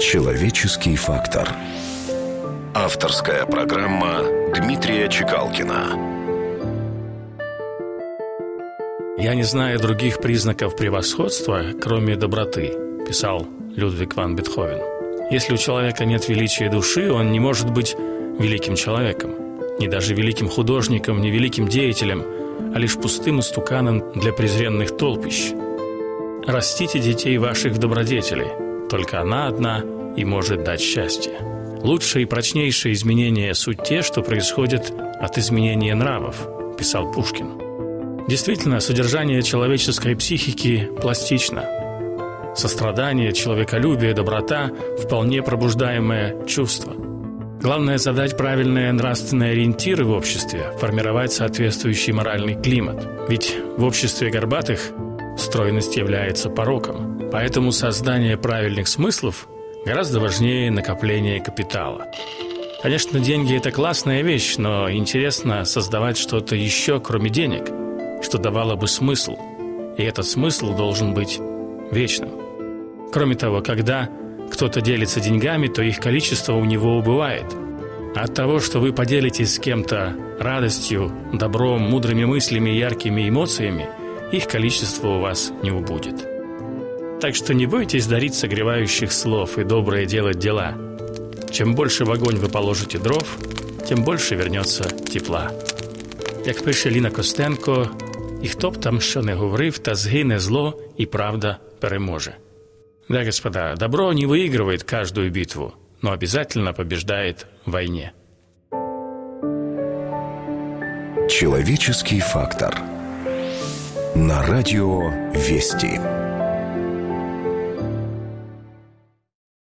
Человеческий фактор. Авторская программа Дмитрия Чекалкина. «Я не знаю других признаков превосходства, кроме доброты», – писал Людвиг ван Бетховен. «Если у человека нет величия души, он не может быть великим человеком, не даже великим художником, не великим деятелем, а лишь пустым истуканом для презренных толпищ. Растите детей ваших в добродетели, только она одна и может дать счастье. Лучшие и прочнейшие изменения – суть те, что происходят от изменения нравов, писал Пушкин. Действительно, содержание человеческой психики пластично. Сострадание, человеколюбие, доброта – вполне пробуждаемое чувство – Главное – задать правильные нравственные ориентиры в обществе, формировать соответствующий моральный климат. Ведь в обществе горбатых стройность является пороком. Поэтому создание правильных смыслов гораздо важнее накопления капитала. Конечно, деньги – это классная вещь, но интересно создавать что-то еще, кроме денег, что давало бы смысл. И этот смысл должен быть вечным. Кроме того, когда кто-то делится деньгами, то их количество у него убывает. От того, что вы поделитесь с кем-то радостью, добром, мудрыми мыслями, яркими эмоциями, их количество у вас не убудет. Так что не бойтесь дарить согревающих слов и доброе делать дела. Чем больше в огонь вы положите дров, тем больше вернется тепла. Як пише Ліна Костенко, і хто б там що не говорив, та згине зло, і правда переможе. Да, господа, добро не выигрывает каждую битву, но обязательно побеждает в войне. Человеческий фактор. на радио «Вести».